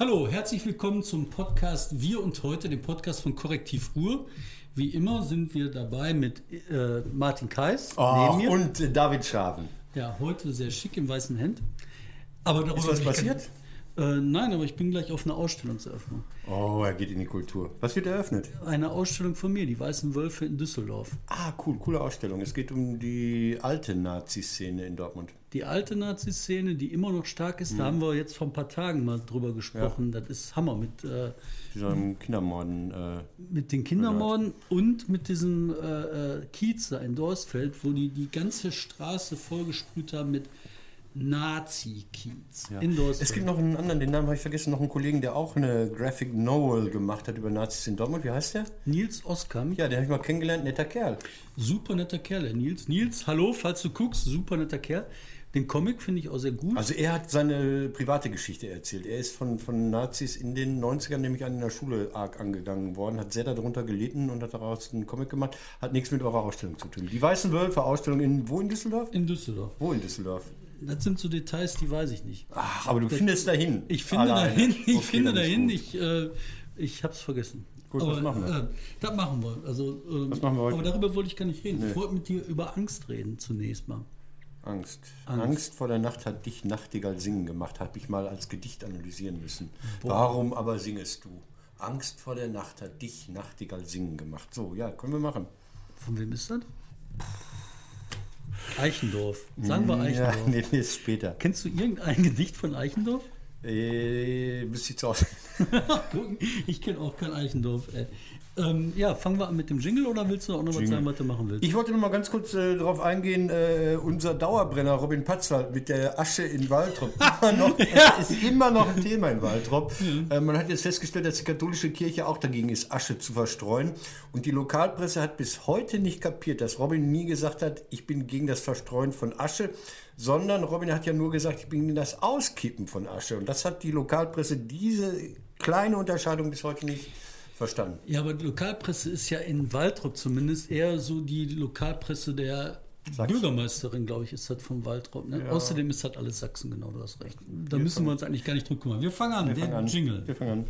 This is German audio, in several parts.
Hallo, herzlich willkommen zum Podcast Wir und heute, dem Podcast von Korrektiv Ruhr. Wie immer sind wir dabei mit äh, Martin Kais oh, neben mir. und äh, David Schaven. Ja, heute sehr schick im weißen Hemd. Aber darüber Ist was passiert? Äh, nein, aber ich bin gleich auf einer Ausstellungseröffnung. Oh, er geht in die Kultur. Was wird eröffnet? Eine Ausstellung von mir, die Weißen Wölfe in Düsseldorf. Ah, cool, coole Ausstellung. Es geht um die alte Nazi-Szene in Dortmund. Die alte Nazi-Szene, die immer noch stark ist, mhm. da haben wir jetzt vor ein paar Tagen mal drüber gesprochen. Ja. Das ist Hammer mit äh, diesen Kindermorden. Äh, mit den Kindermorden und mit diesem äh, äh, Kiez da in Dorsfeld, wo die die ganze Straße vollgesprüht haben mit Nazi-Kiez. Ja. Es gibt noch einen anderen, den Namen habe ich vergessen, noch einen Kollegen, der auch eine Graphic Novel gemacht hat über Nazis in Dortmund. Wie heißt der? Nils Oskam. Ja, den habe ich mal kennengelernt, netter Kerl. Super netter Kerl, der Nils. Nils, hallo, falls du guckst, super netter Kerl. Den Comic finde ich auch sehr gut. Also er hat seine private Geschichte erzählt. Er ist von, von Nazis in den 90ern nämlich an in der Schule arg angegangen worden, hat sehr darunter gelitten und hat daraus einen Comic gemacht. Hat nichts mit eurer Ausstellung zu tun. Die Weißen Wölfe Ausstellung in wo in Düsseldorf? In Düsseldorf. Wo in Düsseldorf? Das sind so Details, die weiß ich nicht. Ach, aber du das, findest dahin. Ich finde alleine. dahin, ich okay, finde dahin, ich, äh, ich habe es vergessen. Gut, aber, was machen wir? Äh, das machen wir. Also, ähm, was machen wir heute? Aber darüber wollte ich gar nicht reden. Nee. Ich wollte mit dir über Angst reden zunächst mal. Angst. Angst. Angst. vor der Nacht hat dich Nachtigall singen gemacht, habe ich mal als Gedicht analysieren müssen. Boah. Warum aber singest du? Angst vor der Nacht hat dich Nachtigall singen gemacht. So, ja, können wir machen. Von wem ist das? Eichendorf. Sagen wir Eichendorf. Ja, nee, nee, ist später. Kennst du irgendein Gedicht von Eichendorf? Äh, müsste ich zu Hause. ich kenne auch kein Eichendorf. Ey. Ähm, ja, fangen wir an mit dem Jingle oder willst du auch noch Jingle. was sagen, was du machen willst? Ich wollte noch mal ganz kurz äh, darauf eingehen, äh, unser Dauerbrenner Robin Patzwald mit der Asche in Waltrop. Immer noch, ja. ist immer noch ein Thema in Waltrop. Ja. Äh, man hat jetzt festgestellt, dass die katholische Kirche auch dagegen ist, Asche zu verstreuen. Und die Lokalpresse hat bis heute nicht kapiert, dass Robin nie gesagt hat, ich bin gegen das Verstreuen von Asche, sondern Robin hat ja nur gesagt, ich bin gegen das Auskippen von Asche. Und das hat die Lokalpresse, diese kleine Unterscheidung bis heute nicht Verstanden. Ja, aber die Lokalpresse ist ja in Waldrop zumindest eher so die Lokalpresse der Sachsen. Bürgermeisterin, glaube ich, ist das von Waldrop. Ne? Ja. Außerdem ist das alles Sachsen, genau, du hast recht. Da wir müssen wir uns eigentlich gar nicht drum kümmern. Wir fangen an, wir der fangen an. Jingle. Wir fangen an.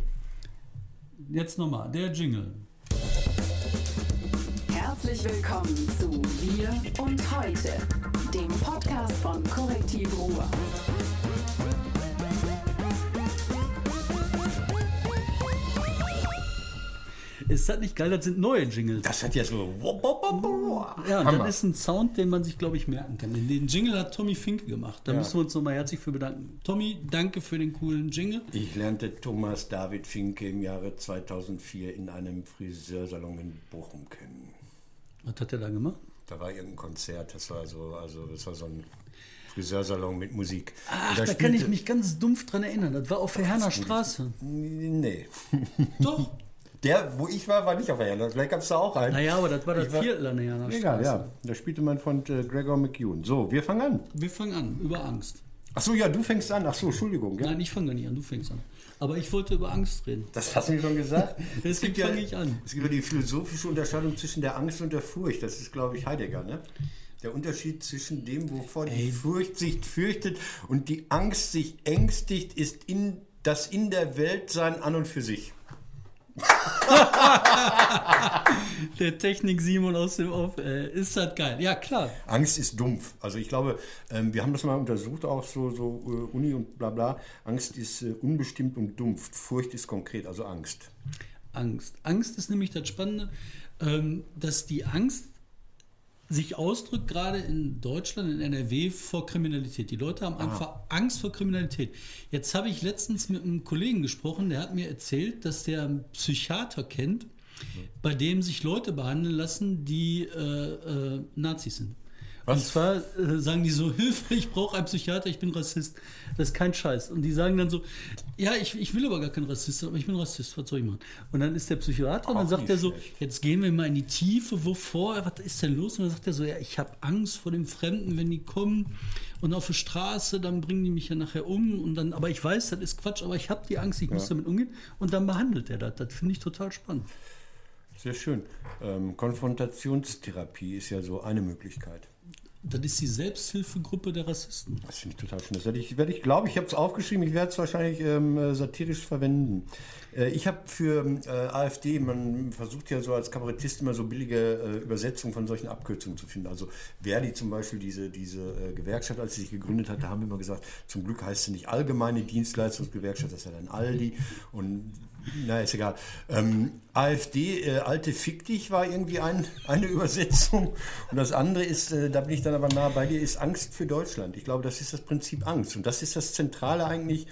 Jetzt nochmal, der Jingle. Herzlich willkommen zu Wir und Heute, dem Podcast von Korrektiv Ruhr. Ist das nicht geil? Das sind neue Jingles. Das hat ja so. Ja, und das ist ein Sound, den man sich, glaube ich, merken kann. Den Jingle hat Tommy Finke gemacht. Da ja. müssen wir uns nochmal herzlich für bedanken. Tommy, danke für den coolen Jingle. Ich lernte Thomas David Finke im Jahre 2004 in einem Friseursalon in Bochum kennen. Was hat er da gemacht? Da war irgendein Konzert. Das war so, also das war so ein Friseursalon mit Musik. Ach, da, da kann ich mich ganz dumpf dran erinnern. Das war auf der Herner Straße. Nee. Doch. Der, wo ich war, war nicht auf der Jana. Vielleicht gab es da auch einen. Naja, aber das war das Viertel an der Jana Egal, ja. Da spielte mein Freund äh, Gregor McEwen. So, wir fangen an. Wir fangen an, über Angst. Ach so, ja, du fängst an. Ach so, Entschuldigung. Ja? Nein, ich fange nicht an, du fängst an. Aber ich wollte über Angst reden. Das hast du mir schon gesagt. Deswegen ja, fange ich an. Es gibt ja die philosophische Unterscheidung zwischen der Angst und der Furcht. Das ist, glaube ich, Heidegger, ne? Der Unterschied zwischen dem, wovor Ey. die Furcht sich fürchtet und die Angst sich ängstigt, ist in, das in der Welt sein an und für sich. Der Technik Simon aus dem Off, äh, ist das geil. Ja, klar. Angst ist dumpf. Also ich glaube, ähm, wir haben das mal untersucht, auch so, so äh, Uni und bla bla. Angst ist äh, unbestimmt und dumpf. Furcht ist konkret, also Angst. Angst. Angst ist nämlich das Spannende, ähm, dass die Angst sich ausdrückt, gerade in Deutschland, in NRW, vor Kriminalität. Die Leute haben einfach ah. Angst vor Kriminalität. Jetzt habe ich letztens mit einem Kollegen gesprochen, der hat mir erzählt, dass der einen Psychiater kennt, bei dem sich Leute behandeln lassen, die äh, äh, Nazis sind. Was? Und zwar äh, sagen die so, Hilfe, ich brauche einen Psychiater, ich bin Rassist. Das ist kein Scheiß. Und die sagen dann so, ja, ich, ich will aber gar kein Rassist, aber ich bin Rassist, was soll ich machen? Und dann ist der Psychiater und dann sagt er so, schlecht. jetzt gehen wir mal in die Tiefe, wovor, was ist denn los? Und dann sagt er so, ja, ich habe Angst vor den Fremden, wenn die kommen und auf der Straße, dann bringen die mich ja nachher um und dann, aber ich weiß, das ist Quatsch, aber ich habe die Angst, ich ja. muss damit umgehen und dann behandelt er das. Das finde ich total spannend. Sehr schön. Ähm, Konfrontationstherapie ist ja so eine Möglichkeit. Das ist die Selbsthilfegruppe der Rassisten. Das finde ich total schön. Das werde ich, werde ich glaube ich, habe es aufgeschrieben, ich werde es wahrscheinlich ähm, äh, satirisch verwenden. Äh, ich habe für äh, AfD, man versucht ja so als Kabarettist immer so billige äh, Übersetzungen von solchen Abkürzungen zu finden. Also Verdi zum Beispiel, diese, diese äh, Gewerkschaft, als sie sich gegründet hat, da haben wir immer gesagt, zum Glück heißt sie nicht Allgemeine Dienstleistungsgewerkschaft, das ist ja dann Aldi. Und na, ist egal. Ähm, AfD, äh, alte Fick dich war irgendwie ein, eine Übersetzung. Und das andere ist, äh, da bin ich dann aber nah bei dir, ist Angst für Deutschland. Ich glaube, das ist das Prinzip Angst. Und das ist das Zentrale eigentlich.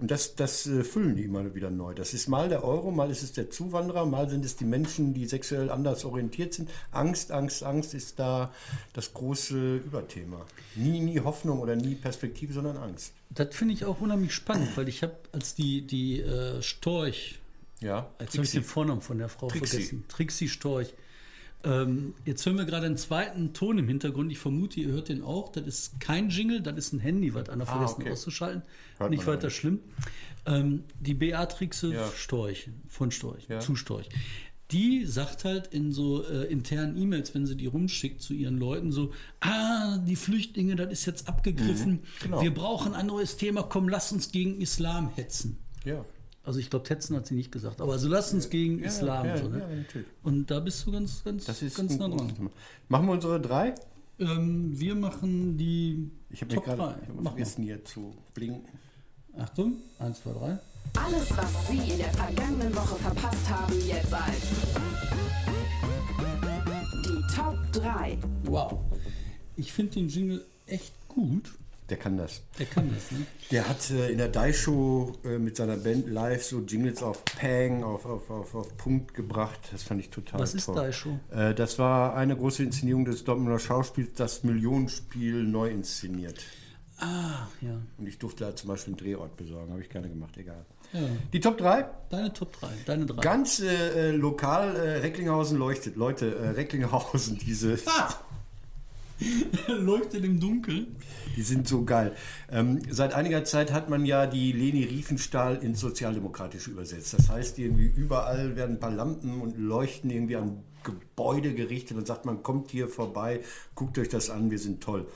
Und das, das äh, füllen die immer wieder neu. Das ist mal der Euro, mal ist es der Zuwanderer, mal sind es die Menschen, die sexuell anders orientiert sind. Angst, Angst, Angst ist da das große Überthema. Nie, nie Hoffnung oder nie Perspektive, sondern Angst. Das finde ich auch unheimlich spannend, weil ich habe, als die, die äh, Storch, Ja, jetzt habe ich den Vornamen von der Frau Trixi. vergessen, Trixi Storch. Ähm, jetzt hören wir gerade einen zweiten Ton im Hintergrund. Ich vermute, ihr hört den auch. Das ist kein Jingle, das ist ein Handy, was einer vergessen Ah, okay. auszuschalten. Hört nicht weiter nicht. schlimm. Ähm, die Beatrixe Ja. Storch, von Storch, Ja. zu Storch. Die sagt halt in so äh, internen E-Mails, wenn sie die rumschickt zu ihren Leuten, so, ah, die Flüchtlinge, das ist jetzt abgegriffen. genau. Wir brauchen ein neues Thema, komm, lass uns gegen Islam hetzen. Ja. Also ich glaube, hetzen hat sie nicht gesagt, aber also lass uns gegen Ja, Islam. ja, so, ne? ja, natürlich. Und da bist du ganz, ganz, Das ist ganz nah dran. Machen wir unsere drei? Ähm, wir machen die Ich mir Top gerade 3. ich hab Mach vergessen hier zu blinken. Achtung, 1, 2, 3. Alles, was Sie in der vergangenen Woche verpasst haben, jetzt als die Top 3. Wow. Ich finde den Jingle echt gut. Der kann das. Der kann das, ne? Der hat äh, in der Die-Show äh, mit seiner Band live so Jingles auf Pang, auf, auf, auf, auf Punkt gebracht. Das fand ich total Was ist toll. Die-Show? Äh, das war eine große Inszenierung des Dortmunder Schauspiels, das Millionenspiel neu inszeniert. Ah, ja. Und ich durfte da zum Beispiel einen Drehort besorgen. Habe ich gerne gemacht, egal. ja. Die Top 3? Deine Top 3. Deine 3. Ganz äh, äh, lokal, äh, Recklinghausen leuchtet. Leute, äh, Recklinghausen, diese, Leuchtet im Dunkeln. die sind so geil. Ähm, seit einiger Zeit hat man ja die Leni Riefenstahl ins Sozialdemokratische übersetzt. Das heißt, irgendwie überall werden ein paar Lampen und Leuchten irgendwie an Gebäude gerichtet und sagt, man kommt hier vorbei, guckt euch das an, wir sind toll.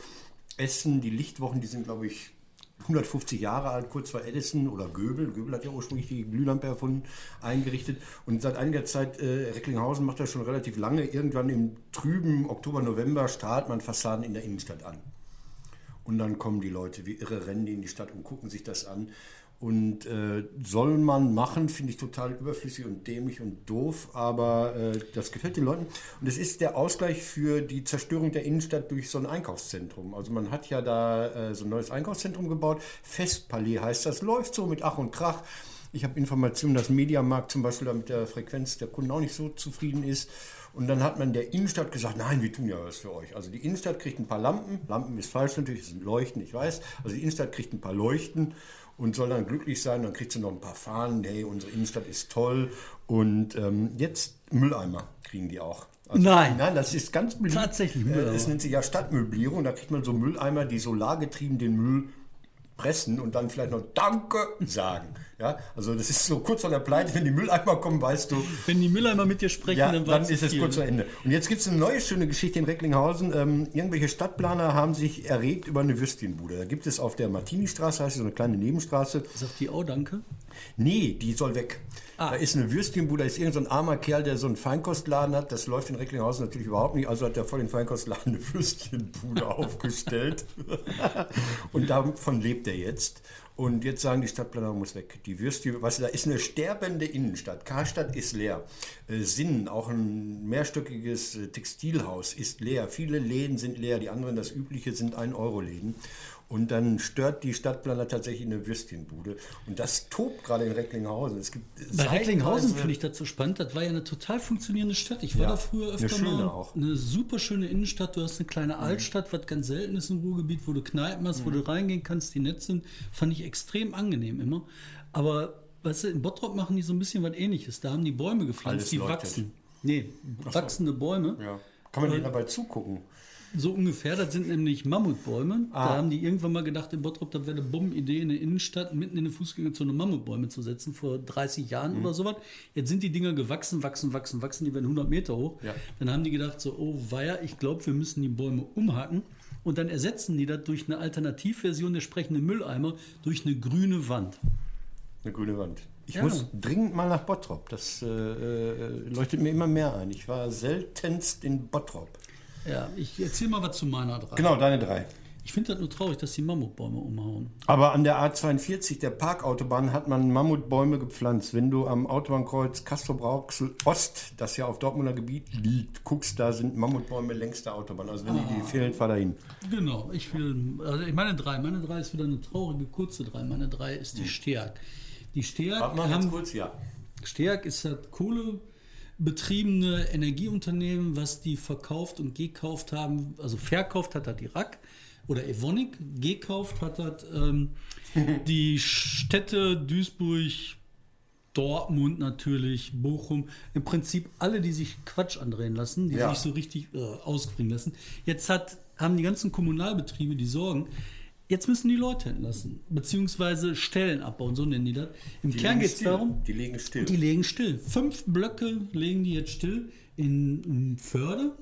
Essen, die Lichtwochen, die sind, glaube ich, 150 Jahre alt, kurz vor Edison oder Göbel. Göbel hat ja ursprünglich die Glühlampe erfunden, eingerichtet. Und seit einiger Zeit, äh, Recklinghausen macht das schon relativ lange. Irgendwann im trüben Oktober, November strahlt man Fassaden in der Innenstadt an. Und dann kommen die Leute wie irre, rennen die in die Stadt und gucken sich das an. Und äh, soll man machen, finde ich total überflüssig und dämlich und doof, aber äh, das gefällt den Leuten. Und es ist der Ausgleich für die Zerstörung der Innenstadt durch so ein Einkaufszentrum. Also man hat ja da äh, so ein neues Einkaufszentrum gebaut. Festpalais heißt das, läuft so mit Ach und Krach. Ich habe Informationen, dass Mediamarkt zum Beispiel da mit der Frequenz der Kunden auch nicht so zufrieden ist. Und dann hat man der Innenstadt gesagt, nein, wir tun ja was für euch. Also die Innenstadt kriegt ein paar Lampen. Lampen ist falsch natürlich, es sind Leuchten, ich weiß. Also die Innenstadt kriegt ein paar Leuchten und soll dann glücklich sein. Dann kriegt sie noch ein paar Fahnen. Hey, unsere Innenstadt ist toll. Und ähm, jetzt Mülleimer kriegen die auch. Also, Nein. Nein, das ist ganz beliebt. Tatsächlich Äh, Mülleimer. Es nennt sich ja Stadtmöblierung. Da kriegt man so Mülleimer, die solargetrieben den Müll pressen und dann vielleicht noch Danke sagen. Ja, also das ist so kurz vor der Pleite, wenn die Mülleimer kommen, weißt du, Wenn die Mülleimer mit dir sprechen, ja, dann, dann ist es kurz zu ne? Ende. Und jetzt gibt es eine neue schöne Geschichte in Recklinghausen. Ähm, irgendwelche Stadtplaner haben sich erregt über eine Würstchenbude. Da gibt es auf der Martini-Straße, heißt so eine kleine Nebenstraße. Sagt die auch Danke? Nee, die soll weg. Ah. Da ist eine Würstchenbude, da ist irgendein so ein armer Kerl, der so einen Feinkostladen hat. Das läuft in Recklinghausen natürlich überhaupt nicht. Also hat er vor den Feinkostladen eine Würstchenbude aufgestellt. Und davon lebt er jetzt. Und jetzt sagen die Stadtplaner, muss weg. Die weißt du, da ist eine sterbende Innenstadt. Karstadt ist leer. Äh, Sinn, auch ein mehrstöckiges äh, Textilhaus, ist leer. Viele Läden sind leer. Die anderen, das übliche, sind 1-Euro-Läden. Und dann stört die Stadtplaner tatsächlich eine Würstchenbude. Und das tobt gerade in Recklinghausen. Es gibt Bei Recklinghausen finde ich das so spannend. Das war ja eine total funktionierende Stadt. Ich war Ja, da früher eine öfter schöne mal. auch. Eine super schöne Innenstadt. Du hast eine kleine Altstadt, was ganz selten ist im Ruhrgebiet, wo du Kneipen hast, wo Mhm. du reingehen kannst, die nett sind. Fand ich extrem angenehm immer. Aber weißt du, in Bottrop machen die so ein bisschen was ähnliches. Da haben die Bäume gepflanzt, die leuchtet. wachsen. Nee, wachsende Bäume. Ja. Kann man denen dabei zugucken? So ungefähr, das sind nämlich Mammutbäume. Ah. Da haben die irgendwann mal gedacht, in Bottrop, das wäre eine Bombenidee, in der Innenstadt mitten in eine Fußgängerzone Mammutbäume zu setzen, vor 30 Jahren Mhm. oder sowas. Jetzt sind die Dinger gewachsen, wachsen, wachsen, wachsen, die werden 100 Meter hoch. Ja. Dann haben die gedacht, so, oh weia, ich glaube, wir müssen die Bäume umhacken. und dann ersetzen die das durch eine Alternativversion der sprechenden Mülleimer durch eine grüne Wand. Eine grüne Wand. Ich Ja. muss dringend mal nach Bottrop. Das äh, äh, leuchtet mir immer mehr ein. Ich war seltenst in Bottrop. Ja, ich erzähle mal was zu meiner drei. Genau, deine drei. Ich finde das nur traurig, dass die Mammutbäume umhauen. Aber an der A42, der Parkautobahn, hat man Mammutbäume gepflanzt. Wenn du am Autobahnkreuz Castro-Brauxel Ost, das ja auf Dortmunder Gebiet liegt, guckst, da sind Mammutbäume längs der Autobahn. Also wenn die, die fehlen, fahr dahin. Genau, ich will, also ich meine drei, meine drei ist wieder eine traurige kurze drei, meine drei ist die Steag. Die Steag Warte mal ganz kurz, ja. Steag ist das kohlebetriebene Energieunternehmen, was die verkauft und gekauft haben, also verkauft hat das die RAK oder Evonik, gekauft hat das ähm, die Städte Duisburg, Dortmund natürlich, Bochum, im Prinzip alle, die sich Quatsch andrehen lassen, die Ja. sich so richtig äh, ausbringen lassen. Jetzt hat, haben die ganzen Kommunalbetriebe die Sorgen, jetzt müssen die Leute entlassen, beziehungsweise Stellen abbauen, so nennen die das. Im Die Kern geht es darum, Die legen still. die legen still. Fünf Blöcke legen die jetzt still in, in Förde.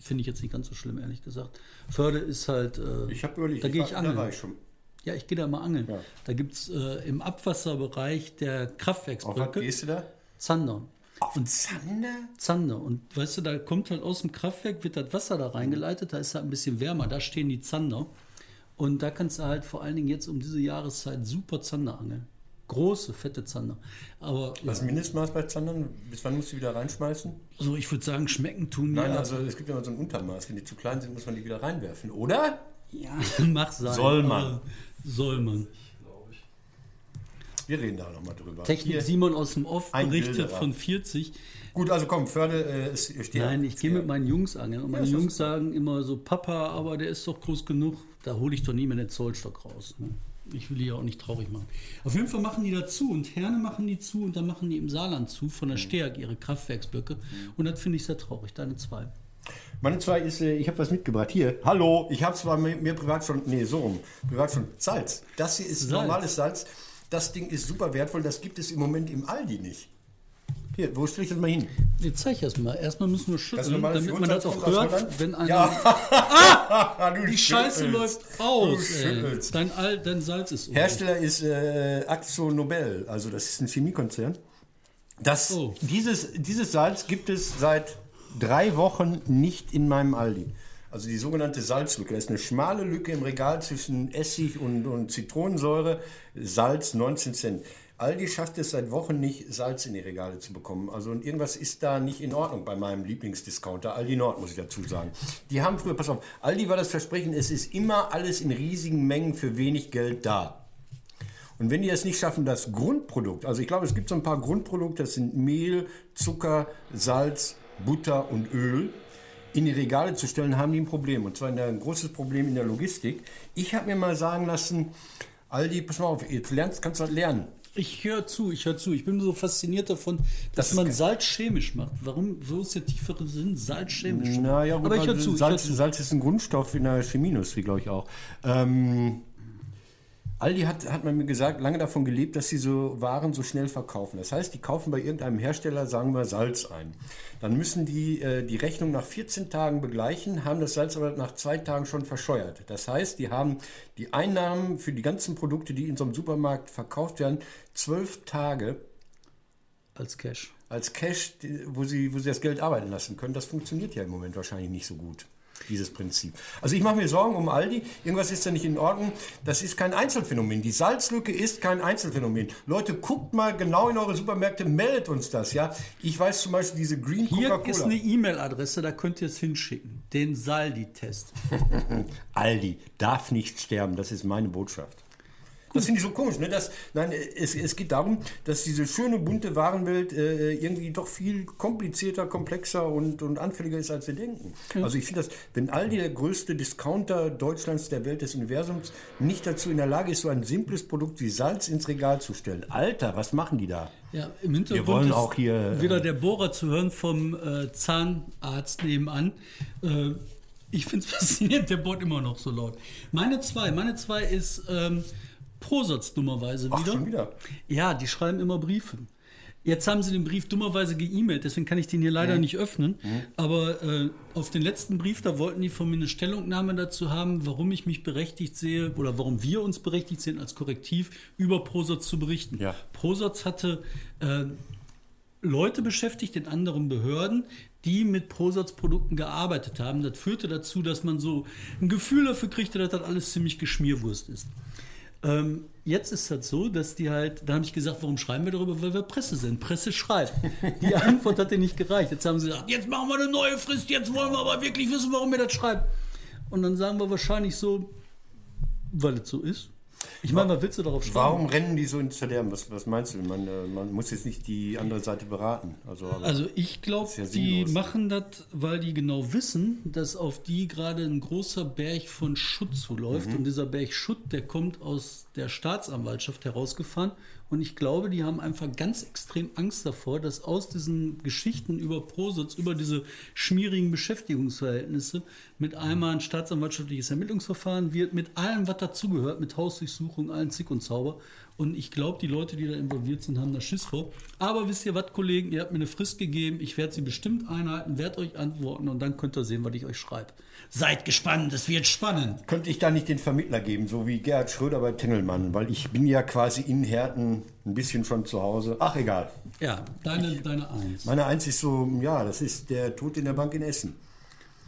Finde ich jetzt nicht ganz so schlimm, ehrlich gesagt. Förde ist halt. Äh, ich habe überlegt, da gehe ich da angeln. war ich schon. Ja, ich gehe da mal angeln. Ja. Da gibt es äh, im Abwasserbereich der Auf was Kraftwerksblöcke gehst du da? Zander. Auf Zander? Zander. Und weißt du, da kommt halt aus dem Kraftwerk, wird das Wasser da reingeleitet, da ist halt ein bisschen wärmer, da stehen die Zander. Und da kannst du halt vor allen Dingen jetzt um diese Jahreszeit super Zander angeln. Große, fette Zander. Aber ja, Was das Mindestmaß bei Zandern? Bis wann musst du die wieder reinschmeißen? so, ich würde sagen, schmecken tun. Nein, aber- also es gibt ja immer so ein Untermaß. Wenn die zu klein sind, muss man die wieder reinwerfen, oder? Ja, mach sein. Soll man. Soll man. Wir reden da nochmal drüber. Technik Hier. Simon aus dem Off berichtet von 40. Gut, also komm, Förde äh, ist, steht. Nein, ich gehe mit meinen Jungs angeln. Und meine doch Jungs sagen immer so, Papa, aber der ist doch groß genug. Da hole ich doch nie mehr den Zollstock raus. Ne? Ich will die ja auch nicht traurig machen. Auf jeden Fall machen die da zu und Herne machen die zu und dann machen die im Saarland zu von der Mhm. Steag ihre Kraftwerksblöcke. Und das finde ich sehr traurig. Deine zwei. Meine zwei ist, äh, ich habe was mitgebracht. Hier, hallo, ich habe zwar mir, mir privat schon, nee, so rum, privat schon Salz. Das hier ist Salz. normales Salz. Das Ding ist super wertvoll, das gibt es im Moment im Aldi nicht. Hier, wo stelle ich das mal hin? Jetzt zeig ich das mal. Erstmal müssen wir schütteln, damit man das auch hört, wenn einer. Ja, du Die Scheiße läuft aus. Dein, Al dein Salz ist um. Hersteller ist äh, Axo Nobel, also das ist ein Chemiekonzern. Das, Oh. dieses, dieses Salz gibt es seit drei Wochen nicht in meinem Aldi. Also die sogenannte Salzlücke. Das ist eine schmale Lücke im Regal zwischen Essig und, und Zitronensäure. Salz 19 Cent. Aldi schafft es seit Wochen nicht, Salz in die Regale zu bekommen. Also und irgendwas ist da nicht in Ordnung bei meinem Lieblingsdiscounter, Aldi Nord, muss ich dazu sagen. Die haben früher, pass auf, Aldi war das Versprechen, es ist immer alles in riesigen Mengen für wenig Geld da. Und wenn die es nicht schaffen, das Grundprodukt, also ich glaube, es gibt so ein paar Grundprodukte, das sind Mehl, Zucker, Salz, Butter und Öl, in die Regale zu stellen, haben die ein Problem. Und zwar ein großes Problem in der Logistik. Ich habe mir mal sagen lassen, Aldi, pass mal auf, jetzt lernst, kannst du was lernen. Ich höre zu, ich höre zu. Ich bin so fasziniert davon, dass ist man. Salz chemisch macht. Warum? Wo ist der tiefere Sinn, Salz chemisch? Naja, gut, Aber ich höre zu. Ich hör Salz, zu. Salz ist ein Grundstoff in der Chemieindustrie, glaube ich auch. Ähm, Aldi hat, hat man mir gesagt, lange davon gelebt, dass sie so Waren so schnell verkaufen. Das heißt, die kaufen bei irgendeinem Hersteller, sagen wir, Salz ein. Dann müssen die äh, die Rechnung nach 14 Tagen begleichen, haben das Salz aber nach zwei Tagen schon verscheuert. Das heißt, die haben die Einnahmen für die ganzen Produkte, die in so einem Supermarkt verkauft werden, zwölf Tage Als Cash. als Cash, wo sie, wo sie das Geld arbeiten lassen können. Das funktioniert ja im Moment wahrscheinlich nicht so gut, dieses Prinzip. Also ich mache mir Sorgen um Aldi. Irgendwas ist da nicht in Ordnung. Das ist kein Einzelfenomen. Die Salzlücke ist kein Einzelfenomen. Leute, guckt mal genau in eure Supermärkte, meldet uns das. Ja, Ich weiß zum Beispiel diese Green Hier ist Coca-Cola. eine E-Mail-Adresse, da könnt ihr es hinschicken. Den Saldi-Test. Aldi darf nicht sterben. Das ist meine Botschaft. Das finde ich so komisch. Ne? Das, nein, es, es geht darum, dass diese schöne, bunte Warenwelt äh, irgendwie doch viel komplizierter, komplexer und, und anfälliger ist, als wir denken. Also ich finde das, wenn Aldi, der größte Discounter Deutschlands, der Welt, des Universums, nicht dazu in der Lage ist, so ein simples Produkt wie Salz ins Regal zu stellen. Alter, was machen die da? Ja, im Hintergrund Wir wollen auch hier, äh, wieder der Bohrer zu hören vom äh, Zahnarzt nebenan. Äh, ich finde es faszinierend, der bohrt immer noch so laut. Meine zwei, meine zwei ist ähm, Prosatz dummerweise Ach, wieder. schon wieder? Ja, die schreiben immer Briefe. Jetzt haben sie den Brief dummerweise ge-E-Mailt, deswegen kann ich den hier leider nicht öffnen. Aber äh, auf den letzten Brief, da wollten die von mir eine Stellungnahme dazu haben, warum ich mich berechtigt sehe oder warum wir uns berechtigt sehen, als Korrektiv über Prosatz zu berichten. Ja. Prosatz hatte äh, Leute beschäftigt in anderen Behörden, die mit Prosatz-Produkten gearbeitet haben. Das führte dazu, dass man so ein Gefühl dafür kriegte, dass das alles ziemlich Geschmierwurst ist. Ähm, jetzt ist das so, dass die halt, da habe ich gesagt, warum schreiben wir darüber? Weil wir Presse sind. Presse schreibt. Die Antwort hat dir nicht gereicht. Jetzt haben sie gesagt, jetzt machen wir eine neue Frist, jetzt wollen wir aber wirklich wissen, warum ihr das schreibt. Und dann sagen wir wahrscheinlich so, weil es so ist. Ich meine, was willst du darauf schreiben? Warum rennen die so ins Verderben? Was, was meinst du? Man, äh, man muss jetzt nicht die andere Seite beraten. Also, Also ich glaube, ja die machen das, weil die genau wissen, dass auf die gerade ein großer Berg von Schutt zuläuft. Mhm. Und dieser Berg Schutt, der kommt aus der Staatsanwaltschaft herausgefahren. Und ich glaube, die haben einfach ganz extrem Angst davor, dass aus diesen Geschichten über Prositz, über diese schmierigen Beschäftigungsverhältnisse mit einmal ein staatsanwaltschaftliches Ermittlungsverfahren wird, mit allem, was dazugehört, mit Hausdurchsuchung, allen Zick und Zauber. Und ich glaube, die Leute, die da involviert sind, haben da Schiss vor. Aber wisst ihr was, Kollegen, ihr habt mir eine Frist gegeben. Ich werde sie bestimmt einhalten, werde euch antworten und dann könnt ihr sehen, was ich euch schreibe. Seid gespannt, es wird spannend. könnte ich da nicht den Vermittler geben, so wie Gerhard Schröder bei Tengelmann, weil ich bin ja quasi in Herten ein bisschen schon zu Hause. Ach, egal. Ja, deine, deine Eins. Meine Eins ist so, ja, das ist der Tod in der Bank in Essen.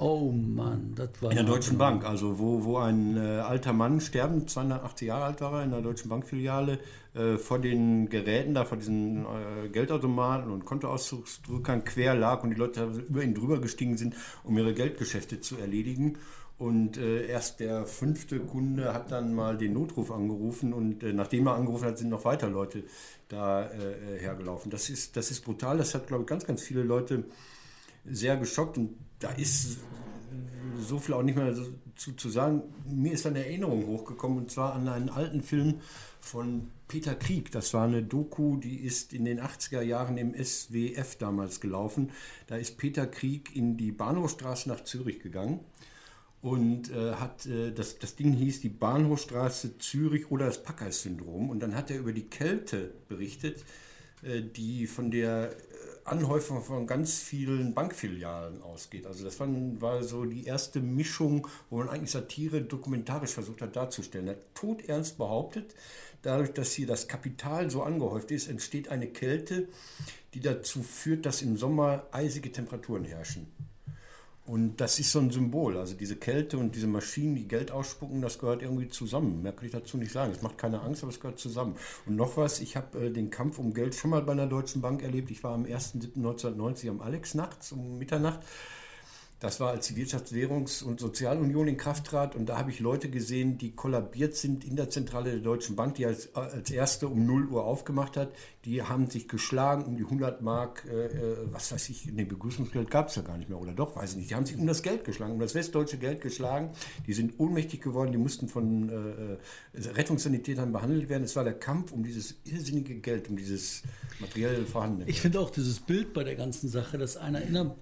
Oh Mann, das war. In der Deutschen Bank, also wo, wo ein äh, alter Mann sterbend, 280 Jahre alt war er, in der Deutschen Bankfiliale, äh, vor den Geräten da, vor diesen äh, Geldautomaten und Kontoauszugsdrückern quer lag und die Leute über ihn drüber gestiegen sind, um ihre Geldgeschäfte zu erledigen. Und äh, erst der fünfte Kunde hat dann mal den Notruf angerufen und äh, nachdem er angerufen hat, sind noch weiter Leute da äh, hergelaufen. Das ist, das ist brutal, das hat, glaube ich, ganz, ganz viele Leute sehr geschockt und da ist so viel auch nicht mehr so zu, zu sagen. Mir ist eine Erinnerung hochgekommen und zwar an einen alten Film von Peter Krieg. Das war eine Doku, die ist in den 80er Jahren im SWF damals gelaufen. Da ist Peter Krieg in die Bahnhofstraße nach Zürich gegangen und äh, hat äh, das, das Ding hieß die Bahnhofstraße Zürich oder das Packers-Syndrom und dann hat er über die Kälte berichtet, die von der äh, Anhäufung von ganz vielen Bankfilialen ausgeht. Also das war, war so die erste Mischung, wo man eigentlich Satire dokumentarisch versucht hat darzustellen. Er hat todernst behauptet, dadurch, dass hier das Kapital so angehäuft ist, entsteht eine Kälte, die dazu führt, dass im Sommer eisige Temperaturen herrschen. Und das ist so ein Symbol. Also diese Kälte und diese Maschinen, die Geld ausspucken, das gehört irgendwie zusammen. Mehr kann ich dazu nicht sagen. Es macht keine Angst, aber es gehört zusammen. Und noch was, ich habe äh, den Kampf um Geld schon mal bei einer Deutschen Bank erlebt. Ich war am 1.7.1990 am Alex nachts um Mitternacht. Das war, als die Wirtschafts-, Währungs- und Sozialunion in Kraft trat. Und da habe ich Leute gesehen, die kollabiert sind in der Zentrale der Deutschen Bank, die als, als erste um 0 Uhr aufgemacht hat. Die haben sich geschlagen um die 100 Mark, äh, äh, was weiß ich, nee, Begrüßungsgeld gab es ja gar nicht mehr. Oder doch, weiß ich nicht. Die haben sich um das Geld geschlagen, um das westdeutsche Geld geschlagen. Die sind ohnmächtig geworden, die mussten von äh, Rettungssanitätern behandelt werden. Es war der Kampf um dieses irrsinnige Geld, um dieses materiell vorhandene Ich finde auch dieses Bild bei der ganzen Sache, dass einer in der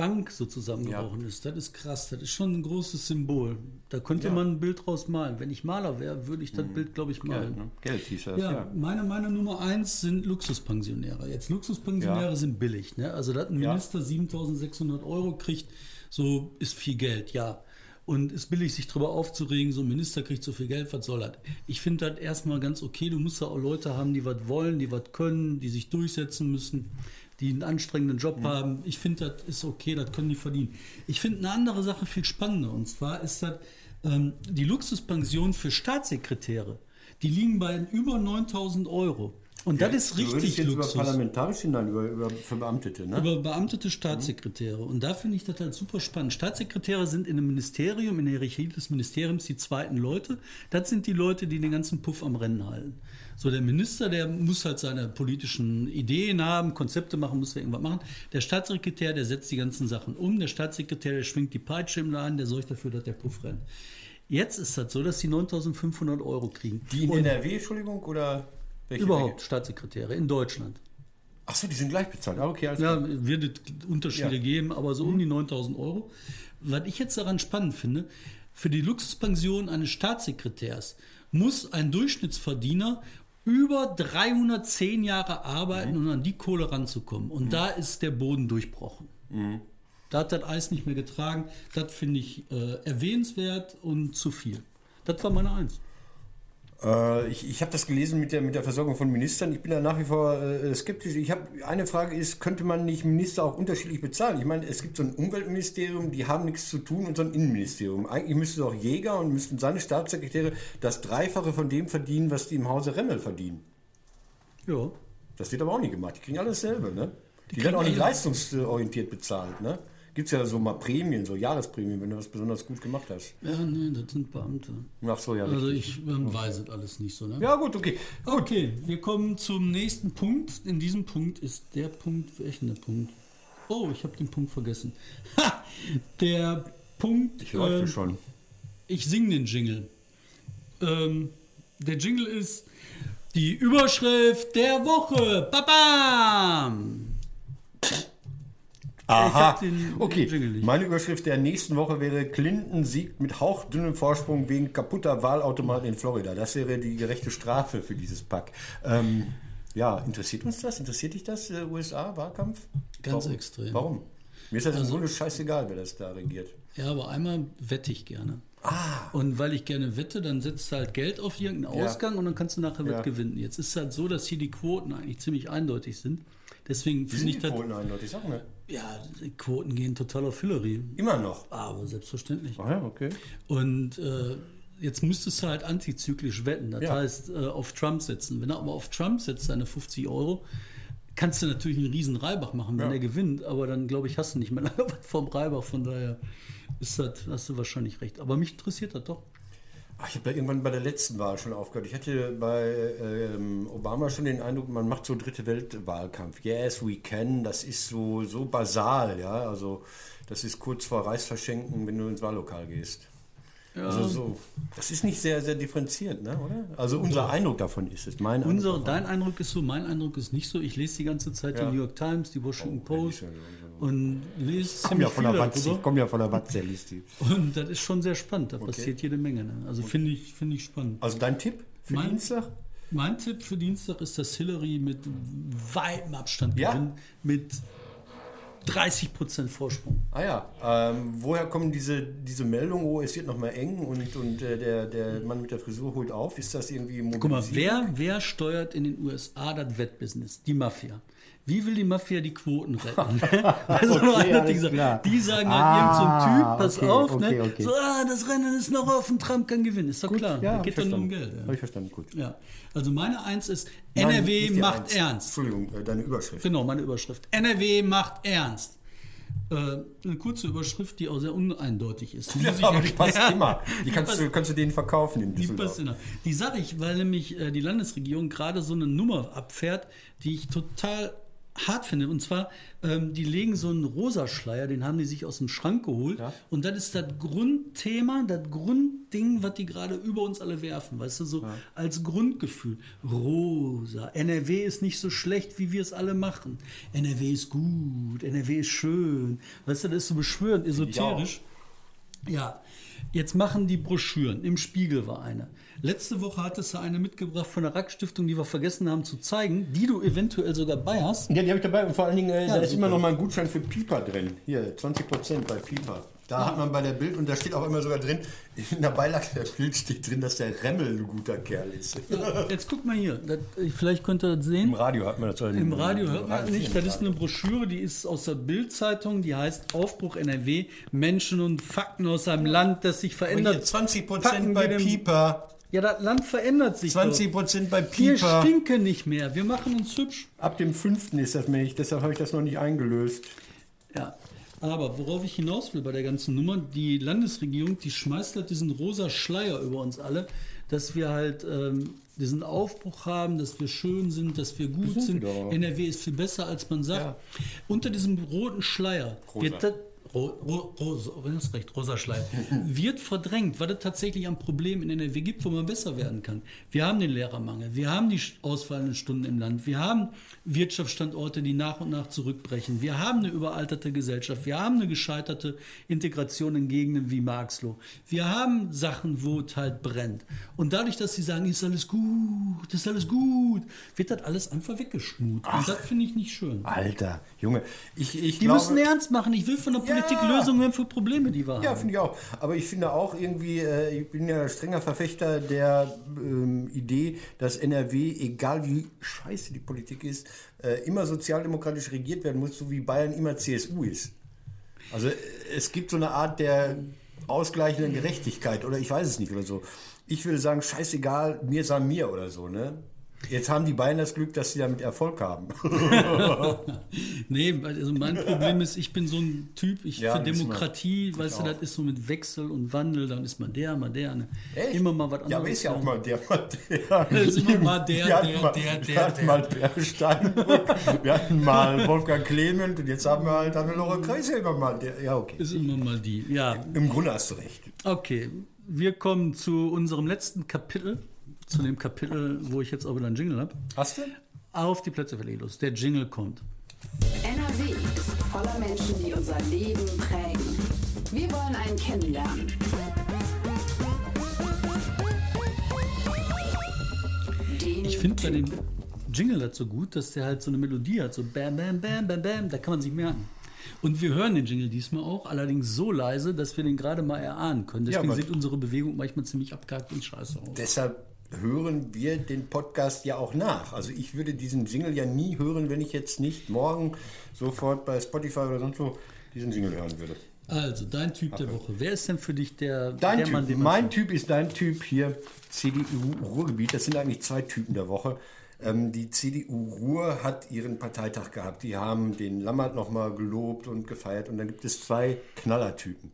Bank so zusammengebrochen ist, das ist krass. Das ist schon ein großes Symbol. Da könnte Ja. man ein Bild draus malen. Wenn ich Maler wäre, würde ich das Bild, glaube ich, malen. Geld, ne? Geld hieß das, Ja, ja. Meine, meine Nummer eins sind Luxuspensionäre. Jetzt Luxuspensionäre Ja. sind billig. Ne? Also, dass ein Ja. Minister 7600 Euro kriegt, so ist viel Geld, ja. Und ist billig, sich darüber aufzuregen, so ein Minister kriegt so viel Geld, was soll das? Ich finde das erstmal ganz okay. Du musst ja auch Leute haben, die was wollen, die was können, die sich durchsetzen müssen, die einen anstrengenden Job haben. Ich finde, das ist okay, das können die verdienen. Ich finde eine andere Sache viel spannender. Und zwar ist das ähm, die Luxuspension für Staatssekretäre. Die liegen bei über 9000 Euro. Und das ist Du richtig jetzt Luxus. über parlamentarisch, nein, über, über für Beamtete, ne? Über beamtete Staatssekretäre. Und da finde ich das halt super spannend. Staatssekretäre sind in einem Ministerium, in der Hierarchie des Ministeriums die zweiten Leute. Das sind die Leute, die den ganzen Puff am Rennen halten. So, der Minister, der muss halt seine politischen Ideen haben, Konzepte machen, muss er irgendwas machen. Der Staatssekretär, der setzt die ganzen Sachen um. Der Staatssekretär, der schwingt die Peitsche im Laden, der sorgt dafür, dass der Puff rennt. Jetzt ist das so, dass die 9500 Euro kriegen. Die in Und NRW, Entschuldigung, oder welche? überhaupt Staatssekretäre in Deutschland. Achso, die sind gleich bezahlt. Ah, okay, alles Ja, klar. wird Unterschiede Ja. Mhm. geben, aber so um die 9000 Euro. Was ich jetzt daran spannend finde, für die Luxuspension eines Staatssekretärs muss ein Durchschnittsverdiener über 310 Jahre arbeiten, Mhm. um an die Kohle ranzukommen. Und da ist der Boden durchbrochen. Mhm. Da hat das Eis nicht mehr getragen. Das finde ich äh, erwähnenswert und zu viel. Das war meine Eins. Äh, ich ich habe das gelesen mit der, mit der Versorgung von Ministern. Ich bin da nach wie vor äh, skeptisch. Ich habe eine Frage ist, könnte man nicht Minister auch unterschiedlich bezahlen? Ich meine, es gibt so ein Umweltministerium, die haben nichts zu tun und so ein Innenministerium. Eigentlich müssten auch Jäger und müssten seine Staatssekretäre das Dreifache von dem verdienen, was die im Hause Remmel verdienen. Ja. Das wird aber auch nicht gemacht. Die kriegen alles dasselbe, ne? Die, kriegen werden auch nicht leistungsorientiert bezahlt, ne? Gibt es ja so mal Prämien, so Jahresprämien, wenn du was besonders gut gemacht hast. Ja, nee, das sind Beamte. Ach so, ja. Also richtig. ich ähm, weiß es alles nicht so. Ne? ja, gut, okay. Okay, wir kommen zum nächsten Punkt. In diesem Punkt ist der Punkt, welchen der Punkt? Oh, ich habe den Punkt vergessen. Ha! Der Punkt. Ich ähm, schon. Ich singe den Jingle. Ähm, der Jingle ist die Überschrift der Woche. Babam! Aha. den- okay, den meine Überschrift der nächsten Woche wäre: Clinton siegt mit hauchdünnem Vorsprung wegen kaputter Wahlautomaten in Florida. Das wäre die gerechte Strafe für dieses Pack. Ähm, ja, interessiert uns das? Interessiert dich das, äh, USA-Wahlkampf? Ganz Warum? extrem. Warum? Mir ist das im Grunde scheißegal, wer das da regiert. Ja, aber einmal wette ich gerne. Und weil ich gerne wette, dann setzt du halt Geld auf irgendeinen Ja. Ausgang und dann kannst du nachher Ja. was gewinnen. Jetzt ist es halt so, dass hier die Quoten eigentlich ziemlich eindeutig sind. Deswegen finde sind ich die das. Quoten eindeutig? Sag mal. Ja, die Quoten gehen total auf Hillary. Immer noch. Aber selbstverständlich. Ah ja, okay. Und äh, jetzt müsstest du halt antizyklisch wetten. Das Ja. heißt, äh, auf Trump setzen. Wenn er aber auf Trump setzt, seine 50 Euro, kannst du natürlich einen riesen Reibach machen, wenn Ja. er gewinnt. Aber dann, glaube ich, hast du nicht mehr lange was vom Reibach. Von daher ist das, hast du wahrscheinlich recht. Aber mich interessiert das doch. Ach, ich habe da irgendwann bei der letzten Wahl schon aufgehört. Ich hatte bei ähm, Obama schon den Eindruck, man macht so dritte Welt-Wahlkampf. Yes, we can. Das ist so, so basal, ja. Also das ist kurz vor Reisverschenken, wenn du ins Wahllokal gehst. Also so. Das ist nicht sehr, sehr differenziert, ne, oder? Also unser Eindruck davon ist es. Mein Unser, Eindruck dein Eindruck ist so, mein Eindruck ist nicht so. Ich lese die ganze Zeit Ja. die New York Times, die Washington Oh, Post ja, ja, und lese Ich komme ja von der viel Watz, darüber. ich komme ja von der Watz, der liest die. Und das ist schon sehr spannend. Da passiert jede Menge. Ne? Also finde ich, finde ich spannend. Also dein Tipp für Mein- Dienstag? Mein Tipp für Dienstag ist, dass Hillary mit weitem Abstand Ja? gewinnt. Mit 30% Vorsprung. Ah ja, ähm, woher kommen diese, diese Meldungen, oh, es wird noch mal eng und, und äh, der, der Mann mit der Frisur holt auf? Ist das irgendwie Guck mal, wer, wer steuert in den USA das Wettbusiness? Die Mafia. Wie will die Mafia die Quoten retten? also Okay, nur einer hat alles gesagt, klar. die sagen Ah, halt irgend so ein Typ, pass okay, auf, okay, ne? okay. So, ah, das Rennen ist noch offen, Trump kann gewinnen. Ist doch klar. Ja, da geht doch nur um. Geld. Habe Ja. ich verstanden, gut. ja. Also meine Eins ist, NRW die macht Eins. ernst. Entschuldigung, äh, deine Überschrift. Genau, meine Überschrift. NRW macht ernst. Äh, eine kurze Überschrift, die auch sehr uneindeutig ist. Die, ich Aber die passt immer. Die kannst du, kannst du denen verkaufen in Die passt immer. Die sage ich, weil nämlich äh, die Landesregierung gerade so eine Nummer abfährt, die ich total hart finde. Und zwar, ähm, die legen so einen Rosaschleier, den haben die sich aus dem Schrank geholt. Ja. Und das ist das Grundthema, das Grundding, was die gerade über uns alle werfen. Weißt du, so als Grundgefühl. Rosa. NRW ist nicht so schlecht, wie wir es alle machen. NRW ist gut. NRW ist schön. Weißt du, das ist so beschwörend, esoterisch. Ja, jetzt machen die Broschüren. Im Spiegel war eine. Letzte Woche hattest du eine mitgebracht von der Rack-Stiftung, die wir vergessen haben zu zeigen, die du eventuell sogar bei hast. Ja, die habe ich dabei und vor allen Dingen, äh, Ja, da ist super. immer noch mal ein Gutschein für Pieper drin. Hier, 20% bei Pieper. Da hat man bei der Bild, und da steht auch immer sogar drin, in der Beilage der Bild steht drin, dass der Remmel ein guter Kerl ist. Jetzt guck mal hier. Das, vielleicht könnt ihr das Im sehen. Radio hört man das. Im Radio hört man das nicht. Das ist eine Broschüre, die ist aus der Bild-Zeitung, die heißt Aufbruch NRW, Menschen und Fakten aus einem Land, das sich Hier, verändert. 20% Packen bei Pieper. Ja, das Land verändert sich. doch. 20% bei Wir Pieper. stinken nicht mehr. Wir machen uns hübsch. Ab dem 5. ist das nämlich, deshalb habe ich das noch nicht eingelöst. Ja, aber worauf ich hinaus will bei der ganzen Nummer, die Landesregierung, die schmeißt halt diesen rosa Schleier über uns alle, dass wir halt ähm, diesen Aufbruch haben, dass wir schön sind, dass wir gut sind sind. wir. NRW ist viel besser, als man sagt. Ja. Unter diesem roten Schleier Rosa. wird das Ro, Ro, Rosa, recht, Rosa Schleim, wird verdrängt, weil es tatsächlich ein Problem in NRW gibt, wo man besser werden kann. Wir haben den Lehrermangel, wir haben die ausfallenden Stunden im Land, wir haben Wirtschaftsstandorte, die nach und nach zurückbrechen, wir haben eine überalterte Gesellschaft, wir haben eine gescheiterte Integration in Gegenden wie Marxloh, wir haben Sachen, wo es halt brennt. Und dadurch, dass sie sagen, ist alles gut, ist alles gut, wird das alles einfach weggeschmut. Und das finde ich nicht schön. Alter, Junge, ich, ich Die glaube, müssen ernst machen. Ich will von der Politik Ja. Lösungen für Probleme, die wir Ja, haben. finde ich auch. Aber ich finde auch irgendwie, äh, ich bin ja strenger Verfechter der ähm, Idee, dass NRW, egal wie scheiße die Politik ist, äh, immer sozialdemokratisch regiert werden muss, so wie Bayern immer CSU ist. Also äh, es gibt so eine Art der ausgleichenden Gerechtigkeit oder ich weiß es nicht oder so. Ich würde sagen, scheißegal, mir sei mir oder so, ne? Jetzt haben die Bayern das Glück, dass sie damit Erfolg haben. Nee, also mein Problem ist, ich bin so ein Typ, ich Ja, für Demokratie, weißt du, auch. das ist so mit Wechsel und Wandel, dann ist man der, mal der. Ne? Echt? Immer mal was anderes. Ja, aber ist ja auch mal der, mal der. Das ist immer mal der, der, mal, der, der, Wir hatten der. mal Per Steinbrück, wir hatten mal Wolfgang Clement und jetzt haben wir halt Hannelore Kreise immer mal. Der, ja, okay. Ist immer mal die. Ja, Im Grunde hast du recht. okay. Wir kommen zu unserem letzten Kapitel, zu dem Kapitel, wo ich jetzt auch wieder einen Jingle habe. Hast du? Auf die Plätze für Lelos. Der Jingle kommt. NRW ist voller Menschen, die unser Leben prägen. Wir wollen einen kennenlernen. Den Ich finde bei dem Jingle dazu gut, dass der halt so eine Melodie hat, so bam, bam, bam, bam, bam, da kann man sich merken. Und wir hören den Jingle diesmal auch, allerdings so leise, dass wir den gerade mal erahnen können. Deswegen aber- sieht unsere Bewegung manchmal ziemlich abgehakt und scheiße aus. Deshalb hören wir den Podcast ja auch nach. Also ich würde diesen Jingle ja nie hören, wenn ich jetzt nicht morgen sofort bei Spotify oder sonst wo diesen Jingle hören würde. Also, dein Typ der Woche. Wer ist denn für dich der, Dein der Typ, Mann, den mein Typ ist dein Typ hier, CDU Ruhrgebiet. Das sind eigentlich zwei Typen der Woche. Ähm, die CDU Ruhr hat ihren Parteitag gehabt. Die haben den Lammert nochmal gelobt und gefeiert. Und dann gibt es zwei Knallertypen.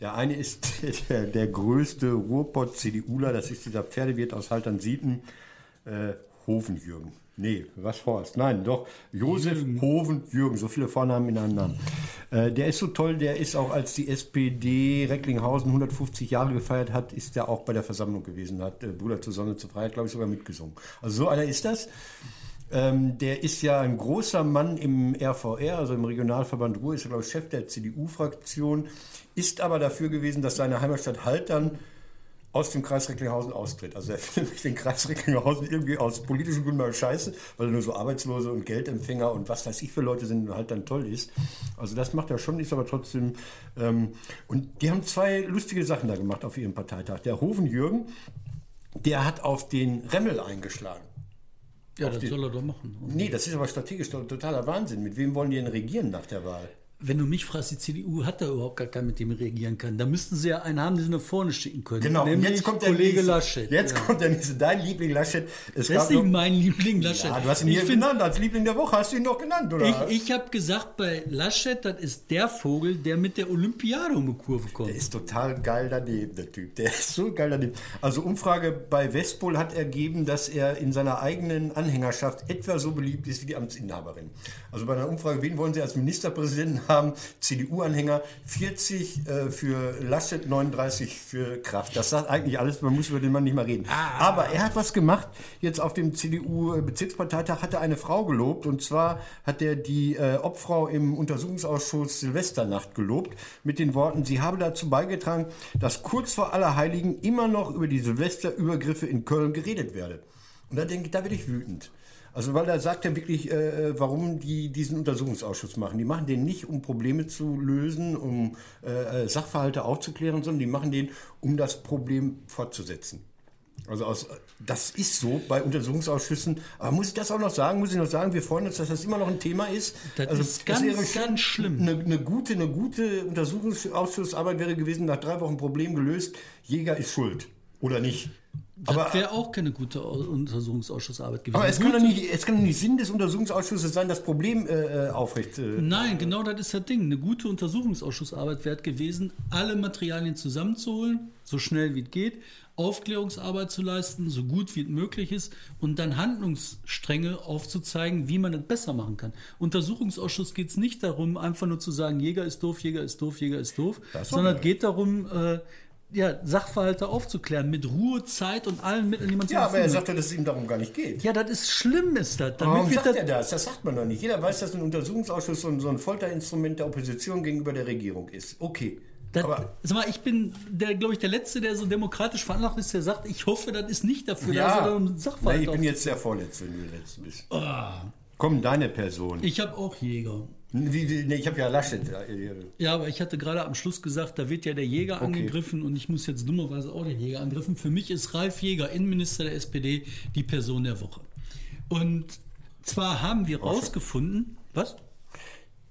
Der eine ist der, der größte Ruhrpott-CDUler, das ist dieser Pferdewirt aus Haltern-Sieten, äh, Hovenjürgen. Nee, was Horst? Nein, doch, Josef Hoven-Jürgen, so viele Vornamen in einem Namen. Äh, der ist so toll, der ist auch, als die SPD Recklinghausen 150 Jahre gefeiert hat, ist der auch bei der Versammlung gewesen, hat äh, Bruder zur Sonne zur Freiheit, glaube ich, sogar mitgesungen. Also so einer ist das. Ähm, der ist ja ein großer Mann im RVR, also im Regionalverband Ruhr, ist glaube ich, Chef der CDU-Fraktion, ist aber dafür gewesen, dass seine Heimatstadt Haltern aus dem Kreis Recklinghausen austritt. Also er findet den Kreis Recklinghausen irgendwie aus politischen Gründen mal scheiße, weil er nur so Arbeitslose und Geldempfänger und was weiß ich für Leute sind und halt dann toll ist. Also das macht er schon, ist aber trotzdem... Ähm, und die haben zwei lustige Sachen da gemacht auf ihrem Parteitag. Der Hoven Jürgen, der hat auf den Remmel eingeschlagen. Ja, das die- soll er doch machen. Nee, das ist aber strategisch to- totaler Wahnsinn. Mit wem wollen die denn regieren nach der Wahl? Wenn du mich fragst, die CDU hat da überhaupt gar keinen, mit dem regieren kann. Da müssten sie ja einen haben, den sie nach vorne schicken können. Genau, Nämlich jetzt kommt der Kollege nächste. Laschet. Jetzt ja. kommt der nächste. Dein Liebling Laschet. Es Das ist nicht mein Liebling Laschet. Ja, du hast ihn hier genannt. Als Liebling der Woche hast du ihn doch genannt, oder? Ich, ich habe gesagt, bei Laschet, das ist der Vogel, der mit der Olympiade um die Kurve kommt. Der ist total geil daneben, der Typ. Der ist so geil daneben. Also Umfrage bei Westpol hat ergeben, dass er in seiner eigenen Anhängerschaft etwa so beliebt ist wie die Amtsinhaberin. Also bei einer Umfrage, wen wollen Sie als Ministerpräsidenten haben? CDU-Anhänger 40 äh, für Laschet, 39 für Kraft. Das sagt eigentlich alles, man muss über den Mann nicht mal reden. Aber er hat was gemacht. Jetzt auf dem CDU-Bezirksparteitag hat er eine Frau gelobt. Und zwar hat er die äh, Obfrau im Untersuchungsausschuss Silvesternacht gelobt mit den Worten, sie habe dazu beigetragen, dass kurz vor Allerheiligen immer noch über die Silvesterübergriffe in Köln geredet werde. Und da denke ich, da werde ich wütend. Also weil da sagt er wirklich, äh, warum die diesen Untersuchungsausschuss machen. Die machen den nicht, um Probleme zu lösen, um äh, äh, Sachverhalte aufzuklären, sondern die machen den, um das Problem fortzusetzen. Also aus, das ist so bei Untersuchungsausschüssen. Aber muss ich das auch noch sagen? Muss ich noch sagen, wir freuen uns, dass das immer noch ein Thema ist. Das also ist ganz, schon ganz schlimm. Eine, eine gute, eine gute Untersuchungsausschussarbeit wäre gewesen, nach drei Wochen Problem gelöst. Jäger ist schuld oder nicht. Das wäre auch keine gute Au- Untersuchungsausschussarbeit gewesen. Aber es kann, doch nicht, es kann doch nicht Sinn des Untersuchungsausschusses sein, das Problem äh, äh, aufrecht. Äh, Nein, genau das ist das Ding. Eine gute Untersuchungsausschussarbeit wäre gewesen, alle Materialien zusammenzuholen, so schnell wie es geht, Aufklärungsarbeit zu leisten, so gut wie es möglich ist und dann Handlungsstränge aufzuzeigen, wie man das besser machen kann. Untersuchungsausschuss geht es nicht darum, einfach nur zu sagen, Jäger ist doof, Jäger ist doof, Jäger ist doof, sondern es geht darum, äh, ja, Sachverhalte aufzuklären, mit Ruhe, Zeit und allen Mitteln, die man ja, aber er sagt ja, dass es ihm darum gar nicht geht. Ja, das ist schlimm, ist das. Warum Damit wird sagt das er das? Das sagt man doch nicht. Jeder weiß, dass ein Untersuchungsausschuss so ein, so ein Folterinstrument der Opposition gegenüber der Regierung ist. Okay. Das, aber sag mal, ich bin, der, glaube ich, der Letzte, der so demokratisch veranlagt ist, der sagt, ich hoffe, das ist nicht dafür, ja, dass er um nee, Sachverhalt ich bin jetzt der Vorletzte, wenn du der Letzte bist. Komm, deine Person. Ich habe auch Jäger. Nee, ich habe ja Laschet. Ja, aber ich hatte gerade am Schluss gesagt, da wird ja der Jäger angegriffen und ich muss jetzt dummerweise auch den Jäger angriffen. Für mich ist Ralf Jäger, Innenminister der SPD, die Person der Woche. Und zwar haben wir rausgefunden, was?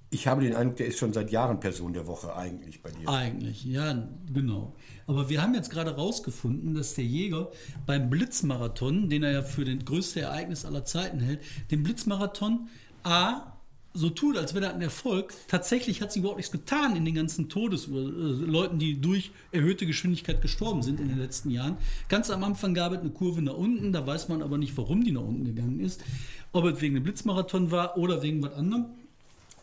Ich habe den Eindruck, der ist schon seit Jahren Person der Woche eigentlich bei dir. Eigentlich, ja, genau. Aber wir haben jetzt gerade rausgefunden, dass der Jäger beim Blitzmarathon, den er ja für das größte Ereignis aller Zeiten hält, den Blitzmarathon A so tut, als wäre das ein Erfolg. Tatsächlich hat sie überhaupt nichts getan in den ganzen Todesleuten, die durch erhöhte Geschwindigkeit gestorben sind in den letzten Jahren. Ganz am Anfang gab es eine Kurve nach unten, da weiß man aber nicht, warum die nach unten gegangen ist. Ob es wegen dem Blitzmarathon war oder wegen was anderem.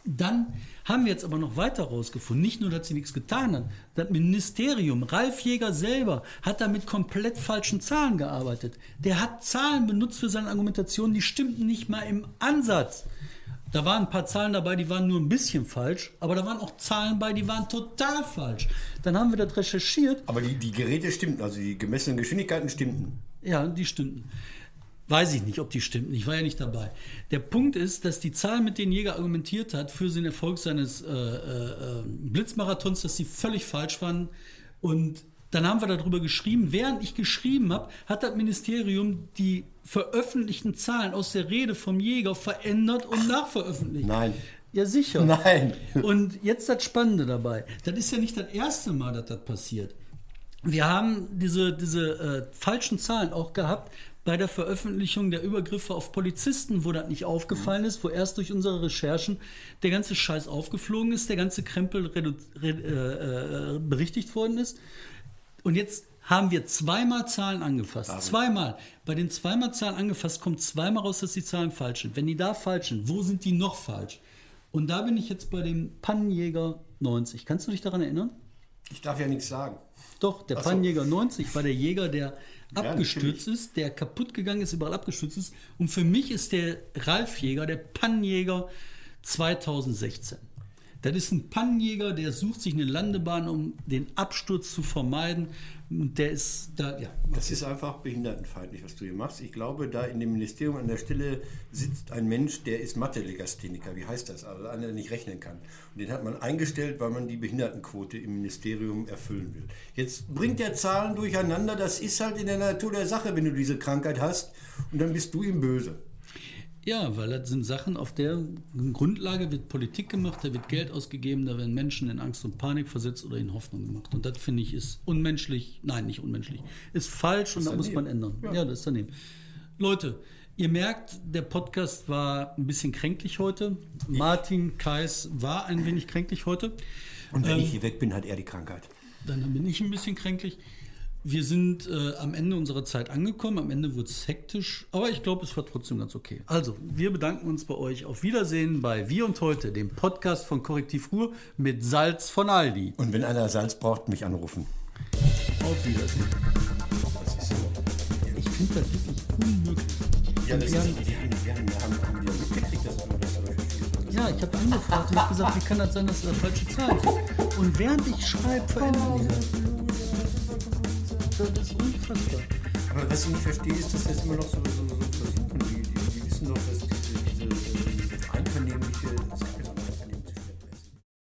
Dann haben wir jetzt aber noch weiter rausgefunden, nicht nur, dass sie nichts getan hat, das Ministerium, Ralf Jäger selber, hat da mit komplett falschen Zahlen gearbeitet. Der hat Zahlen benutzt für seine Argumentation, die stimmten nicht mal im Ansatz. Da waren ein paar Zahlen dabei, die waren nur ein bisschen falsch, aber da waren auch Zahlen bei, die waren total falsch. Dann haben wir das recherchiert Aber die, die Geräte stimmten, also die gemessenen Geschwindigkeiten stimmten. ja, die stimmten. Weiß ich nicht, ob die stimmten. Ich war ja nicht dabei. Der Punkt ist, dass die Zahlen, mit denen Jäger argumentiert hat für den Erfolg seines äh, äh, äh, Blitzmarathons, dass sie völlig falsch waren. Und dann haben wir darüber geschrieben. Während ich geschrieben habe, hat das Ministerium die veröffentlichten Zahlen aus der Rede vom Jäger verändert und nachveröffentlicht. Nein. Ja, sicher. Nein. Und jetzt das Spannende dabei. Das ist ja nicht das erste Mal, dass das passiert. Wir haben diese, diese äh, falschen Zahlen auch gehabt bei der Veröffentlichung der Übergriffe auf Polizisten, wo das nicht aufgefallen ist, wo erst durch unsere Recherchen der ganze Scheiß aufgeflogen ist, der ganze Krempel äh, äh, berichtigt worden ist. Und jetzt haben wir zweimal Zahlen angefasst. Zweimal. Bei den zweimal Zahlen angefasst kommt zweimal raus, dass die Zahlen falsch sind. Wenn die da falsch sind, wo sind die noch falsch? Und da bin ich jetzt bei dem Pannenjäger 90. Kannst du dich daran erinnern? Ich darf ja nichts sagen. Doch, der so. Pannenjäger 90 war der Jäger, der Ja, abgestürzt ist, der kaputt gegangen ist, überall abgestürzt ist. Und für mich ist der Ralf Jäger, der Pannenjäger 2016. Das ist ein Pannenjäger, der sucht sich eine Landebahn, um den Absturz zu vermeiden. Der ist da, ja. Das ist einfach behindertenfeindlich, was du hier machst. Ich glaube, da in dem Ministerium an der Stelle sitzt ein Mensch, der ist Mathe-Legastheniker. Wie heißt das? Also einer, der nicht rechnen kann. Und den hat man eingestellt, weil man die Behindertenquote im Ministerium erfüllen will. Jetzt bringt er Zahlen durcheinander. Das ist halt in der Natur der Sache, wenn du diese Krankheit hast. Und dann bist du ihm böse. Ja, weil das sind Sachen, auf der Grundlage wird Politik gemacht, da wird Geld ausgegeben, da werden Menschen in Angst und Panik versetzt oder in Hoffnung gemacht. Und das finde ich ist unmenschlich, nein, nicht unmenschlich, ist falsch und da muss man ändern. Ja. das ist daneben. Leute, ihr merkt, der Podcast war ein bisschen kränklich heute. Martin Kais war ein wenig kränklich heute. Und wenn ich hier weg bin, hat er die Krankheit. Dann bin ich ein bisschen kränklich. Wir sind äh, am Ende unserer Zeit angekommen. Am Ende wurde es hektisch, aber ich glaube, es war trotzdem ganz okay. Also, wir bedanken uns bei euch. Auf Wiedersehen bei Wir und Heute, dem Podcast von Korrektiv Ruhr mit Salz von Aldi. Und wenn einer Salz braucht, mich anrufen. Auf Wiedersehen. Das ist so. Ich finde das wirklich unmöglich. Ja, das Wir ist, haben- die, die, haben, haben, haben die ja mitgekriegt, dass du das recherchiert hast. Ja, ich habe angefragt und habe gesagt, wie kann das sein, dass da falsche Zahlen sind? Und während ich schreibe, verändern die das. Das ist unfassbar. Aber was ich nicht verstehe, ist, dass das immer noch so, so, so versuchen. Die, die, die wissen doch,